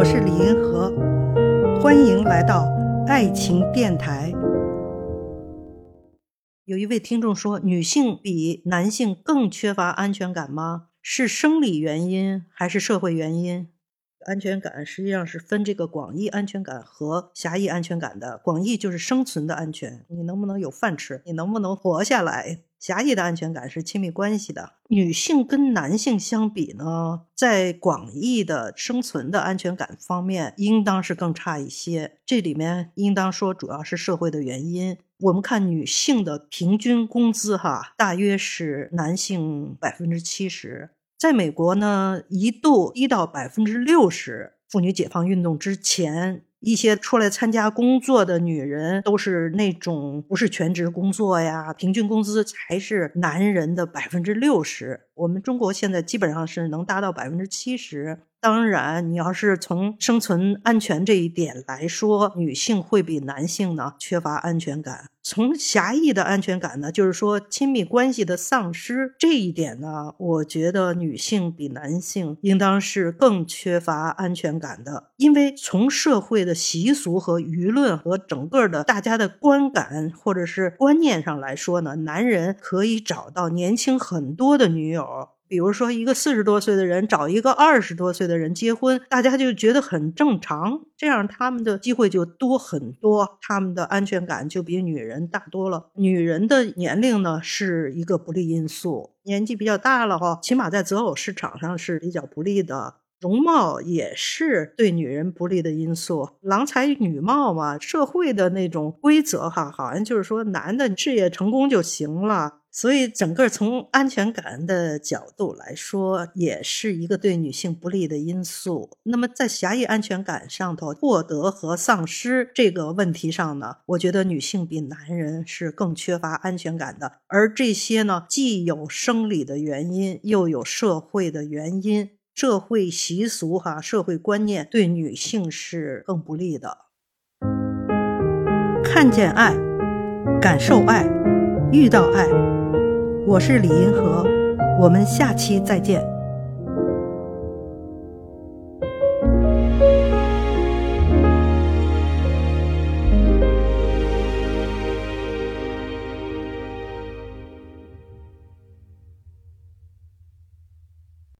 我是李银河，欢迎来到爱情电台。有一位听众说，女性比男性更缺乏安全感吗？是生理原因还是社会原因？安全感实际上是分这个广义安全感和狭义安全感的。广义就是生存的安全，你能不能有饭吃，你能不能活下来。狭义的安全感是亲密关系的。女性跟男性相比呢，在广义的生存的安全感方面，应当是更差一些。这里面应当说，主要是社会的原因。我们看女性的平均工资，哈，大约是男性百分之七十。在美国呢，一度一到百分之六十。妇女解放运动之前，一些出来参加工作的女人都是那种不是全职工作呀，平均工资才是男人的百分之六十。我们中国现在基本上是能达到百分之七十。当然，你要是从生存安全这一点来说，女性会比男性呢缺乏安全感。从狭义的安全感呢，就是说亲密关系的丧失这一点呢，我觉得女性比男性应当是更缺乏安全感的。因为从社会的习俗和舆论和整个的大家的观感或者是观念上来说呢，男人可以找到年轻很多的女友。比如说，一个四十多岁的人找一个二十多岁的人结婚，大家就觉得很正常，这样他们的机会就多很多，他们的安全感就比女人大多了。女人的年龄呢是一个不利因素，年纪比较大了哈，起码在择偶市场上是比较不利的。容貌也是对女人不利的因素，郎才女貌嘛，社会的那种规则哈，好像就是说男的事业成功就行了。所以，整个从安全感的角度来说，也是一个对女性不利的因素。那么，在狭义安全感上头，获得和丧失这个问题上呢，我觉得女性比男人是更缺乏安全感的。而这些呢，既有生理的原因，又有社会的原因，社会习俗哈，社会观念对女性是更不利的。看见爱，感受爱，遇到爱。我是李银河，我们下期再见。